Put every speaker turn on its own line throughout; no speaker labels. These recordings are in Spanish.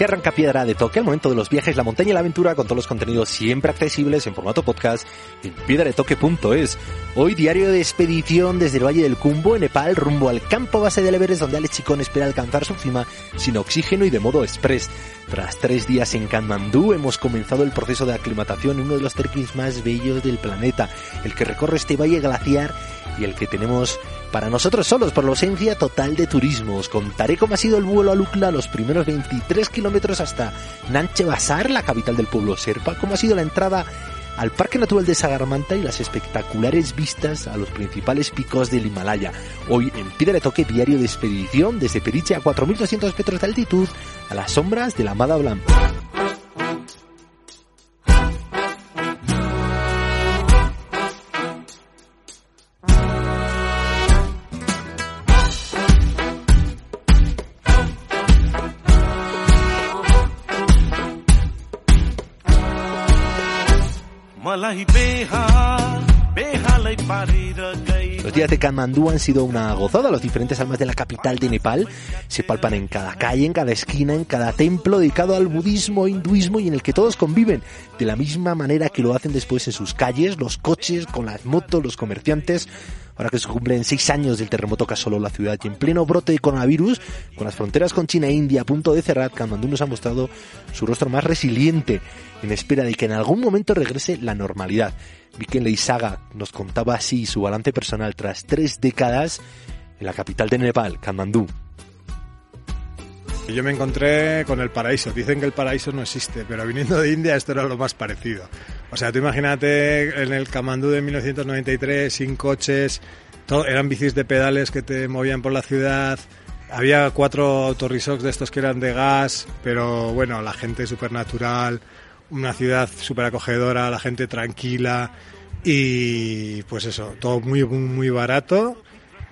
Aquí arranca Piedra de Toque, el momento de los viajes, la montaña y la aventura, con todos los contenidos siempre accesibles en formato podcast en piedradetoque.es. Hoy diario de expedición desde el Valle del Cumbo, en Nepal, rumbo al campo base del Everest, donde Alex Chicón espera alcanzar su cima sin oxígeno y de modo express. Tras tres días en Katmandú, hemos comenzado el proceso de aclimatación en uno de los trekkings más bellos del planeta, el que recorre este valle glaciar y el que tenemos para nosotros solos por la ausencia total de turismo. Os contaré cómo ha sido el vuelo a Lukla los primeros 23 kilómetros hasta Nanche Bazar, la capital del pueblo serpa, cómo ha sido la entrada al Parque Natural de Sagarmanta y las espectaculares vistas a los principales picos del Himalaya. Hoy en Piedra de Toque Diario de Expedición desde Periche a 4.200 metros de altitud a las sombras de la Mada Blanca. मलाही बेहा बेहा Los días de Katmandú han sido una gozada. Los diferentes almas de la capital de Nepal se palpan en cada calle, en cada esquina, en cada templo dedicado al budismo, hinduismo y en el que todos conviven de la misma manera que lo hacen después en sus calles, los coches, con las motos, los comerciantes. Ahora que se cumplen seis años del terremoto que asoló la ciudad y en pleno brote de coronavirus, con las fronteras con China e India a punto de cerrar, Katmandú nos ha mostrado su rostro más resiliente en espera de que en algún momento regrese la normalidad. Viken Leisaga nos contaba así su balance personal tras tres décadas en la capital de Nepal, Katmandú.
Yo me encontré con el paraíso. Dicen que el paraíso no existe, pero viniendo de India esto era lo más parecido. O sea, tú imagínate en el Kamandú de 1993, sin coches, todo, eran bicis de pedales que te movían por la ciudad. Había cuatro autorrisocs de estos que eran de gas, pero bueno, la gente súper natural, una ciudad súper acogedora, la gente tranquila y pues eso, todo muy, muy, muy barato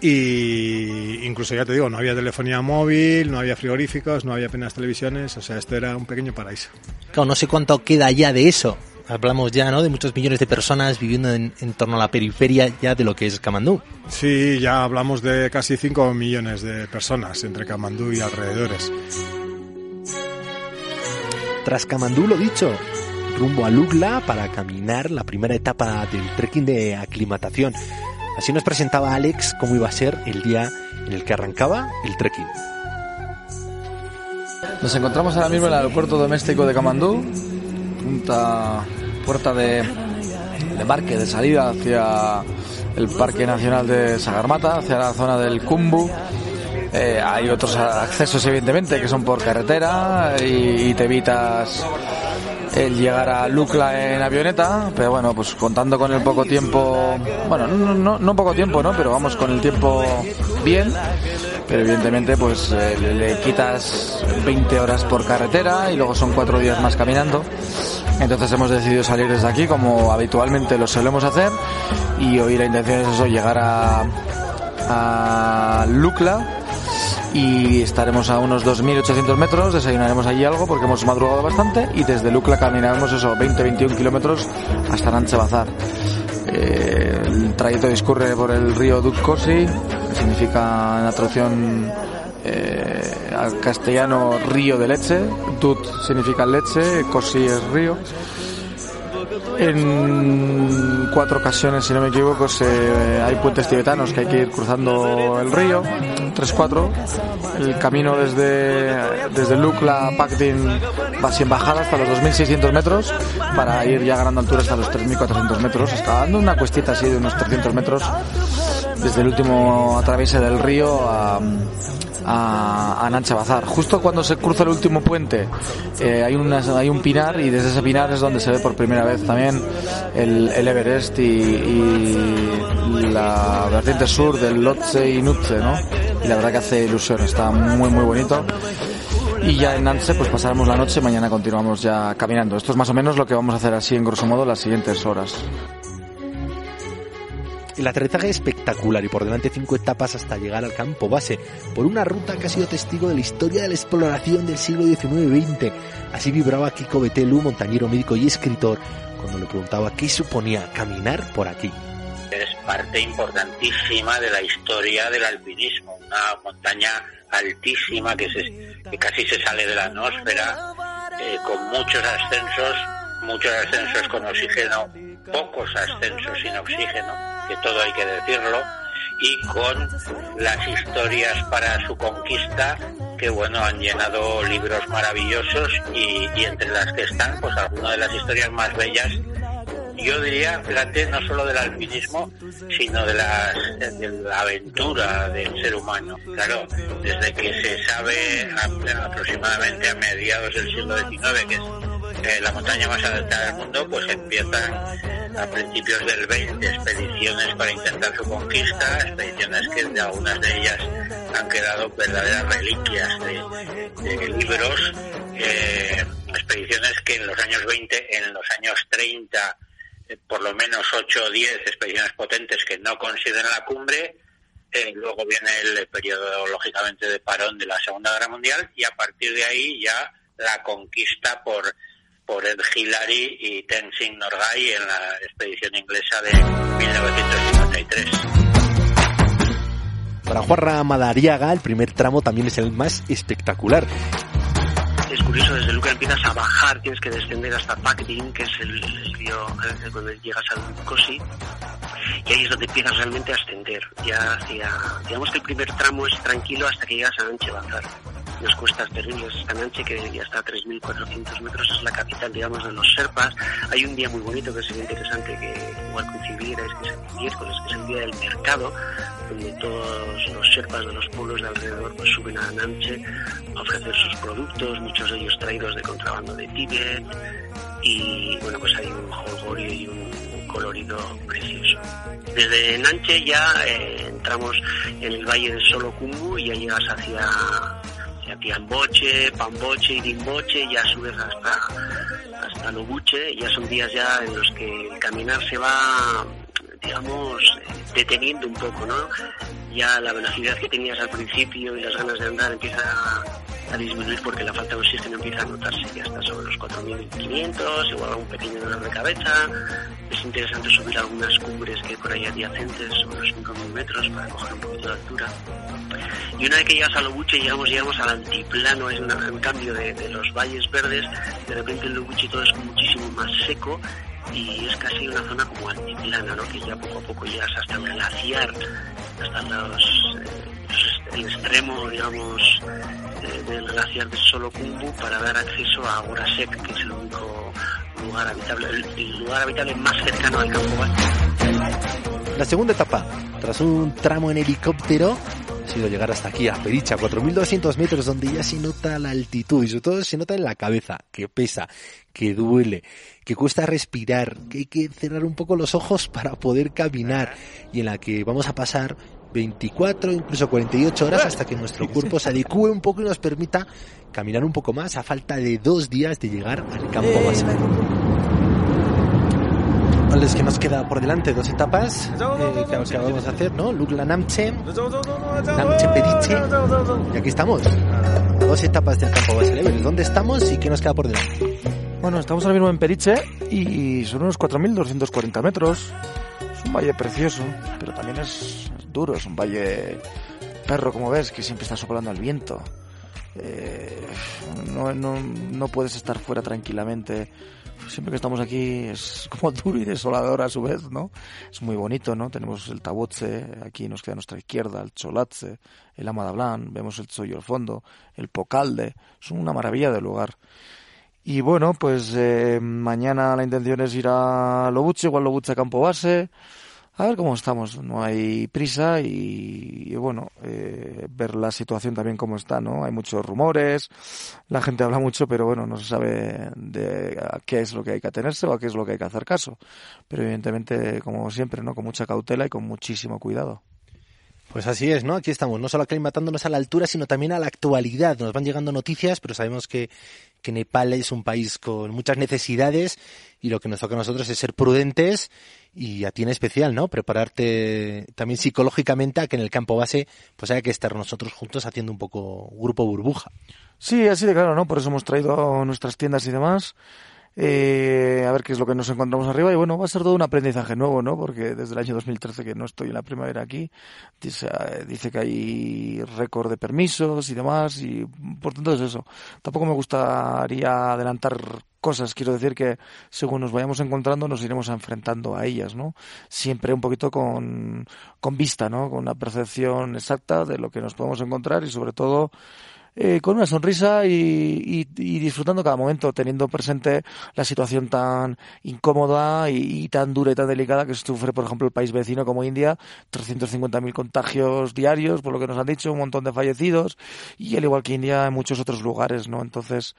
y incluso ya te digo, no había telefonía móvil, no había frigoríficos, no había apenas televisiones, o sea, esto era un pequeño paraíso.
Claro, no sé cuánto queda ya de eso. Hablamos ya, ¿no? De muchos millones de personas viviendo en, en torno a la periferia ya de lo que es Kamandú.
Sí, ya hablamos de casi 5 millones de personas entre Kamandú y alrededores.
Tras Kamandú, lo dicho, rumbo a Lugla para caminar la primera etapa del trekking de aclimatación. Así nos presentaba Alex cómo iba a ser el día en el que arrancaba el trekking.
Nos encontramos ahora mismo en el aeropuerto doméstico de Kamandú, punta, puerta de, de embarque, de salida hacia el Parque Nacional de Sagarmata, hacia la zona del Kumbu. Eh, hay otros accesos, evidentemente, que son por carretera y, te evitas el llegar a Lucla en avioneta, pero bueno, pues contando con el poco tiempo, bueno, no, no, no poco tiempo, ¿no? Pero vamos con el tiempo bien, pero evidentemente pues eh, le, le quitas 20 horas por carretera y luego son cuatro días más caminando. Entonces hemos decidido salir desde aquí como habitualmente lo solemos hacer y hoy la intención es eso, llegar a, a Lucla y estaremos a unos 2.800 metros, desayunaremos allí algo porque hemos madrugado bastante y desde Lucla caminaremos eso 20-21 kilómetros hasta Nanche Bazar. Eh, el trayecto discurre por el río Dukkosi, que significa en la traducción eh, al castellano río de leche, Dut significa leche, Kosi es río. En cuatro ocasiones, si no me equivoco, se, hay puentes tibetanos que hay que ir cruzando el río. Entonces 3-4. El camino desde, desde Lucla, Pactin, va sin bajada hasta los 2.600 metros para ir ya ganando altura hasta los 3.400 metros. Está dando una cuestita así de unos 300 metros desde el último atraviese del río a, a, a Nancha Bazar. Justo cuando se cruza el último puente eh, hay, una, hay un pinar y desde ese pinar es donde se ve por primera vez también el, el Everest y, y la vertiente sur del Lhotse y Nutse, ¿no? Y la verdad que hace ilusión, está muy muy bonito. Y ya en Nanse pues pasaremos la noche, mañana continuamos ya caminando. Esto es más o menos lo que vamos a hacer así en grosso modo las siguientes horas.
El aterrizaje es espectacular y por delante cinco etapas hasta llegar al campo base, por una ruta que ha sido testigo de la historia de la exploración del siglo XIX-XX. Así vibraba Kiko Betelu, montañero médico y escritor, cuando le preguntaba qué suponía caminar por aquí.
Es parte importantísima de la historia del alpinismo, una montaña altísima que, se, que casi se sale de la atmósfera, eh, con muchos ascensos, muchos ascensos con oxígeno, pocos ascensos sin oxígeno, que todo hay que decirlo, y con las historias para su conquista que bueno han llenado libros maravillosos y, entre las que están pues algunas de las historias más bellas yo diría, fíjate, no solo del alpinismo, sino de, las, de la aventura del ser humano. Claro, desde que se sabe aproximadamente a mediados del siglo XIX que es eh, la montaña más alta del mundo, pues empiezan a principios del 20 expediciones para intentar su conquista, expediciones que de algunas de ellas han quedado verdaderas reliquias de, libros, eh, expediciones que en los años 20, en los años 30, eh, por lo menos 8 o 10 expediciones potentes que no consideran la cumbre, eh, luego viene el periodo, lógicamente, de parón de la Segunda Guerra Mundial y a partir de ahí ya la conquista por, por Ed Hillary y Tenzing Norgay en la expedición inglesa de 1953.
Para Juarra Madariaga, el primer tramo también es el más espectacular.
Es curioso, desde Luca empiezas a bajar, tienes que descender hasta Pacdin, que es el, el río eh, cuando llegas al Cosi, y ahí es donde empiezas realmente a ascender. Ya hacia, digamos que el primer tramo es tranquilo hasta que llegas a Anche Bazar. Unas cuestas terribles hasta Nanche, que ya está a 3.400 metros, es la capital, digamos, de los Serpas. Hay un día muy bonito que sería interesante que igual coincidiera, es que es el miércoles, que es el día del mercado, donde todos los Serpas de los pueblos de alrededor pues suben a Nanche a ofrecer sus productos, muchos de ellos traídos de contrabando de Tíbet, y bueno, pues hay un jolgorio y un colorido precioso. Desde Nanche ya eh, entramos en el valle de Solocumbu y ya llegas hacia, hacia Tiamboche, Pamboche y Dimboche, ya subes hasta, hasta Lobuche, ya son días ya en los que el caminar se va digamos, deteniendo un poco, ¿no? Ya la velocidad que tenías al principio y las ganas de andar empieza a, a disminuir porque la falta de oxígeno empieza a notarse, ya está sobre los 4.500, igual un pequeño dolor de cabeza. Es interesante subir algunas cumbres que hay por ahí adyacentes, sobre los 5.000 metros, para coger un poquito de altura. Y una vez que llegas a Lobuche, llegamos, llegamos al altiplano, es una- un cambio de, de los valles verdes, de repente en Lobuche todo es muchísimo más seco y es casi una zona como altiplana, ¿no? que ya poco a poco llegas hasta el glaciar, hasta los, eh, el extremo, digamos, eh, del glaciar de Solocumbu para dar acceso a Urasek, que es el único lugar habitable, el, el lugar habitable más cercano al campo.
La segunda etapa, tras un tramo en helicóptero, sido llegar hasta aquí, a Pericha, 4.200 metros, donde ya se nota la altitud y sobre todo se nota en la cabeza, que pesa, que duele, que cuesta respirar, que hay que cerrar un poco los ojos para poder caminar y en la que vamos a pasar 24, incluso 48 horas hasta que nuestro cuerpo se adecue un poco y nos permita caminar un poco más a falta de dos días de llegar al campo base. Vale, es que nos queda por delante dos etapas eh, que acabamos de hacer, ¿no? Lukla Namche, Namche Periche, y aquí estamos. Dos etapas del campo base del Everest. ¿Dónde estamos y qué nos queda por delante?
Bueno, estamos ahora mismo en Periche y son unos 4.240 metros. Es un valle precioso, pero también es, es duro, es un valle perro, como ves, que siempre está soplando al viento. Eh, no, no, no puedes estar fuera tranquilamente siempre que estamos aquí es como duro y desolador a su vez, ¿no? Es muy bonito, ¿no? Tenemos el Tabotze, aquí nos queda a nuestra izquierda, el Cholatze, el Amadablan, vemos el Choyo al fondo, el Pocalde, son una maravilla de lugar. Y bueno, pues eh, mañana la intención es ir a Lobuche, igual Lobuche a campo base, a ver cómo estamos. No hay prisa y, bueno, eh, ver la situación también cómo está, ¿no? Hay muchos rumores, la gente habla mucho, pero bueno, no se sabe de a qué es lo que hay que atenerse o a qué es lo que hay que hacer caso. Pero evidentemente, como siempre, ¿no? Con mucha cautela y con muchísimo cuidado.
Pues así es, ¿no? Aquí estamos, no solo aclimatándonos a la altura, sino también a la actualidad. Nos van llegando noticias, pero sabemos que, que Nepal es un país con muchas necesidades y lo que nos toca a nosotros es ser prudentes y a ti en especial, ¿no? Prepararte también psicológicamente a que en el campo base pues haya que estar nosotros juntos haciendo un poco grupo burbuja.
Sí, así de claro, ¿no? Por eso hemos traído nuestras tiendas y demás eh, a ver qué es lo que nos encontramos arriba. Y bueno, va a ser todo un aprendizaje nuevo, ¿no? Porque desde el año 2013 que no estoy en la primavera aquí, dice, dice que hay récord de permisos y demás, y por tanto es eso. Tampoco me gustaría adelantar cosas. Quiero decir que según nos vayamos encontrando nos iremos enfrentando a ellas, ¿no? Siempre un poquito con, con vista, ¿no? Con una percepción exacta de lo que nos podemos encontrar y sobre todo eh, con una sonrisa y, disfrutando cada momento, teniendo presente la situación tan incómoda y, tan dura y tan delicada que sufre, por ejemplo, el país vecino como India, 350.000 contagios diarios, por lo que nos han dicho, un montón de fallecidos, y al igual que India en muchos otros lugares, ¿no? Entonces,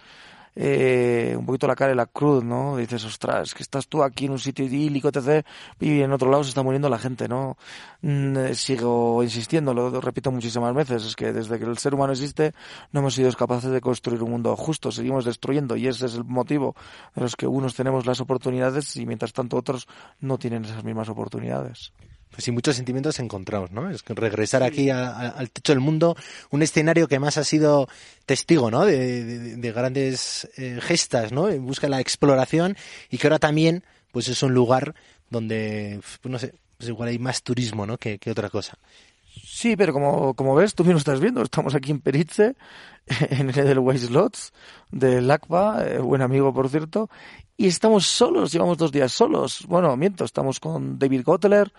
eh, un poquito la cara de la cruz, ¿no? Dices, ostras, que estás tú aquí en un sitio idílico, etc., y en otro lado se está muriendo la gente, ¿no? Mm, eh, sigo insistiendo, lo repito muchísimas veces, es que desde que el ser humano existe no hemos sido capaces de construir un mundo justo, seguimos destruyendo y ese es el motivo de los que unos tenemos las oportunidades y mientras tanto otros no tienen esas mismas oportunidades
pues sí, muchos sentimientos encontrados, ¿no? Es que regresar aquí al techo del mundo, un escenario que más ha sido testigo, ¿no? De, grandes eh, gestas, ¿no? En busca de la exploración y que ahora también, pues es un lugar donde, pues no sé, pues igual hay más turismo, ¿no? Que, otra cosa.
Sí, pero como, como ves, tú mismo estás viendo, estamos aquí en Peritze, en el Edelweiss Lots, del ACPA, eh, buen amigo por cierto, y estamos solos, llevamos dos días solos. Bueno, miento, estamos con David Gotler,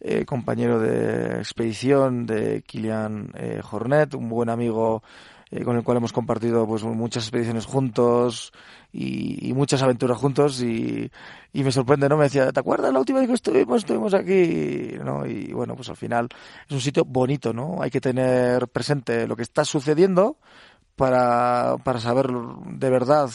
eh, compañero de expedición de Kilian eh, Hornet, un buen amigo eh, con el cual hemos compartido pues muchas expediciones juntos y, muchas aventuras juntos y, me sorprende, ¿no? Me decía, ¿te acuerdas la última vez que estuvimos? Estuvimos aquí, ¿no? Y bueno, pues al final es un sitio bonito, ¿no? Hay que tener presente lo que está sucediendo para, para saber de verdad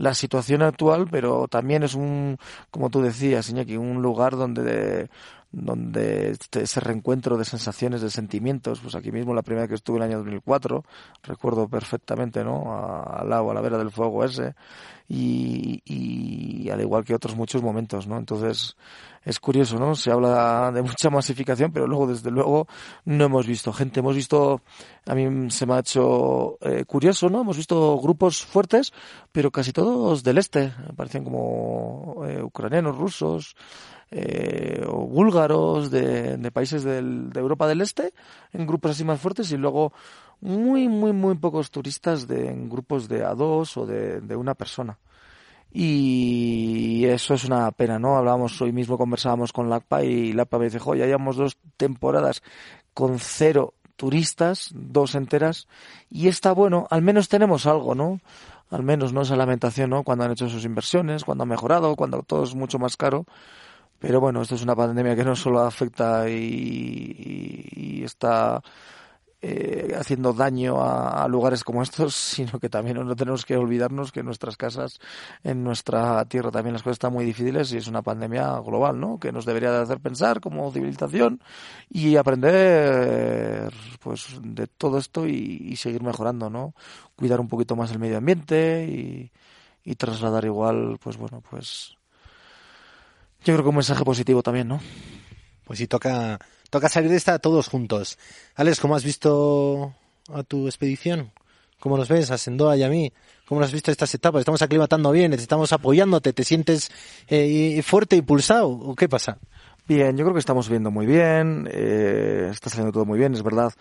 la situación actual, pero también es un, como tú decías, Iñaki, un lugar donde donde este, ese reencuentro de sensaciones, de sentimientos, pues aquí mismo la primera que estuve en el año 2004, recuerdo perfectamente, ¿no? Al lado, a la vera del fuego ese, y, y al igual que otros muchos momentos, ¿no? Entonces, es curioso, ¿no? Se habla de mucha masificación, pero luego, desde luego, no hemos visto gente, hemos visto, a mí se me ha hecho eh, curioso, ¿no? Hemos visto grupos fuertes, pero casi todos del este, parecían como eh, ucranianos, rusos, eh, o búlgaros de, países del, de Europa del Este en grupos así más fuertes y luego muy, muy, muy pocos turistas de, en grupos de a dos o de, de una persona. Y eso es una pena, ¿no? Hablábamos, hoy mismo conversábamos con LACPA y LACPA me dice, ya llevamos dos temporadas con cero turistas, dos enteras, y está bueno, al menos tenemos algo, ¿no? Al menos, ¿no? Esa lamentación, ¿no? Cuando han hecho sus inversiones, cuando han mejorado, cuando todo es mucho más caro, pero bueno, esto es una pandemia que no solo afecta y, está eh, haciendo daño a, lugares como estos, sino que también no tenemos que olvidarnos que en nuestras casas, en nuestra tierra también las cosas están muy difíciles y es una pandemia global, ¿no? Que nos debería de hacer pensar como civilización y aprender, pues, de todo esto y, seguir mejorando, ¿no? Cuidar un poquito más el medio ambiente y, y trasladar igual, pues bueno, pues yo creo que un mensaje positivo también, ¿no?
Pues sí, toca, toca salir de esta todos juntos. Alex, ¿cómo has visto a tu expedición? ¿Cómo nos ves a Sendoa y a mí? ¿Cómo has visto estas etapas? ¿Estamos aclimatando bien? ¿Estamos apoyándote? ¿Te sientes eh, fuerte y pulsado? ¿O qué pasa?
Bien, yo creo que estamos viendo muy bien, eh, está saliendo todo muy bien, es verdad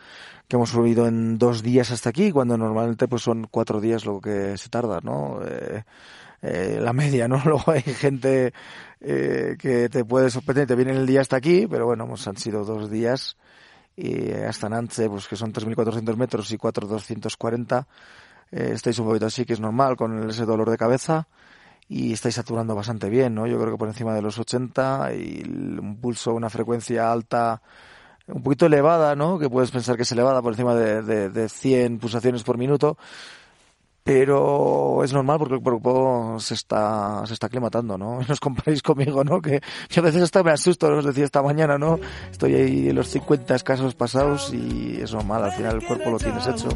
que hemos subido en dos días hasta aquí, cuando normalmente pues son cuatro días lo que se tarda, ¿no? Eh, eh, la media, ¿no? Luego hay gente eh, que te puede sorprender, te viene el día hasta aquí, pero bueno, pues han sido dos días y hasta Nantes, pues que son 3.400 metros y 4.240. Eh, estáis un poquito así, que es normal, con ese dolor de cabeza y estáis saturando bastante bien, ¿no? Yo creo que por encima de los 80 y un pulso, una frecuencia alta un poquito elevada, ¿no? Que puedes pensar que es elevada por encima de, de, de 100 pulsaciones por minuto, pero es normal porque el cuerpo se está, se está aclimatando, ¿no? No os comparéis conmigo, ¿no? Que yo a veces hasta me asusto, os decía esta mañana, ¿no? Estoy ahí en los 50 escasos pasados y es normal, al final el cuerpo lo tienes hecho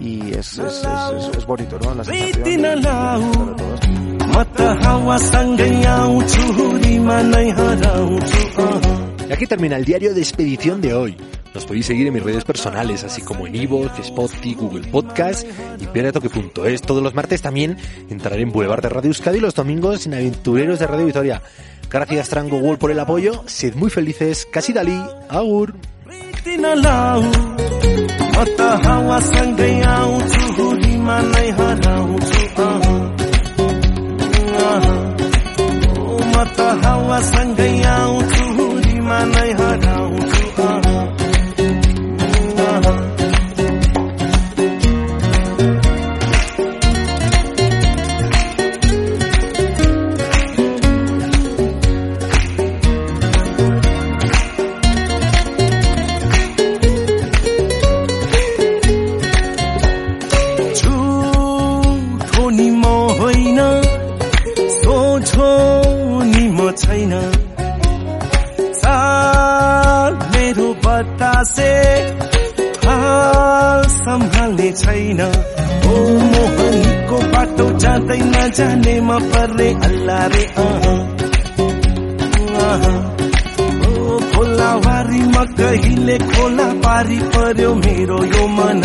y es, es, es, es bonito, ¿no? La sensación de, de, de
esto. Y aquí termina el diario de expedición de hoy. Nos podéis seguir en mis redes personales, así como en Evox, Spotify, Google Podcast y piedatoque.es. Todos los martes también entraré en Boulevard de Radio Euskadi y los domingos en Aventureros de Radio Victoria. Gracias Trango World por el apoyo. Sed muy felices. Casi Dalí. Agur.
छैन। ओ मोहनीको बाटो जाँदै नजानेमा पर्ने अल्लाह रे ओ खोलावारीमा कहिले खोला पारी पर्यो मेरो यो मन।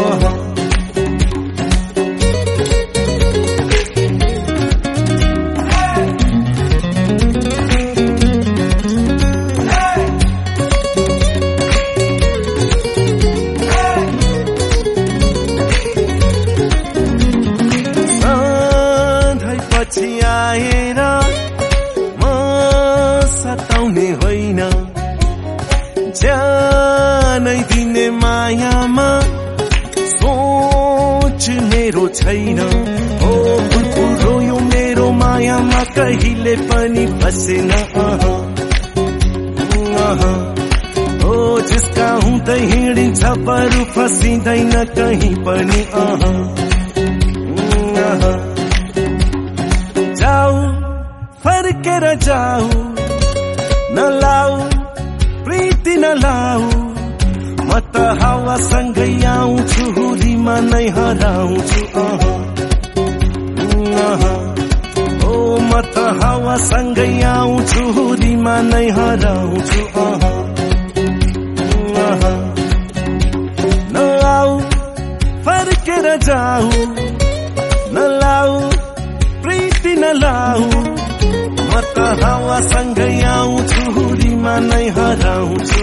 आएर बरु फसिँदैन कहीँ पनि जाऊ फर्केर जाऊ। नलाऊ प्रीति नलाऊ म त हावासँगै आउँछु हुरीमा नै हराउँछु ओ म त हावासँगै आउँछु हुरीमा नै हराउँछु फर्केर जाऊ नलाऊ प्रीति नलाऊ म त हावासँगै आउँछु हुरीमा नै हराउँछु।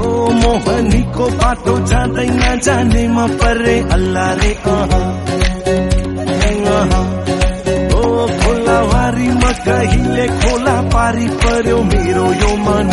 ओ मोहनीको बाटो जाँदै नजाने म परे अल्लाह रे ओ खोलावारीमा कहिले खोला पारी पर्यो मेरो यो मन।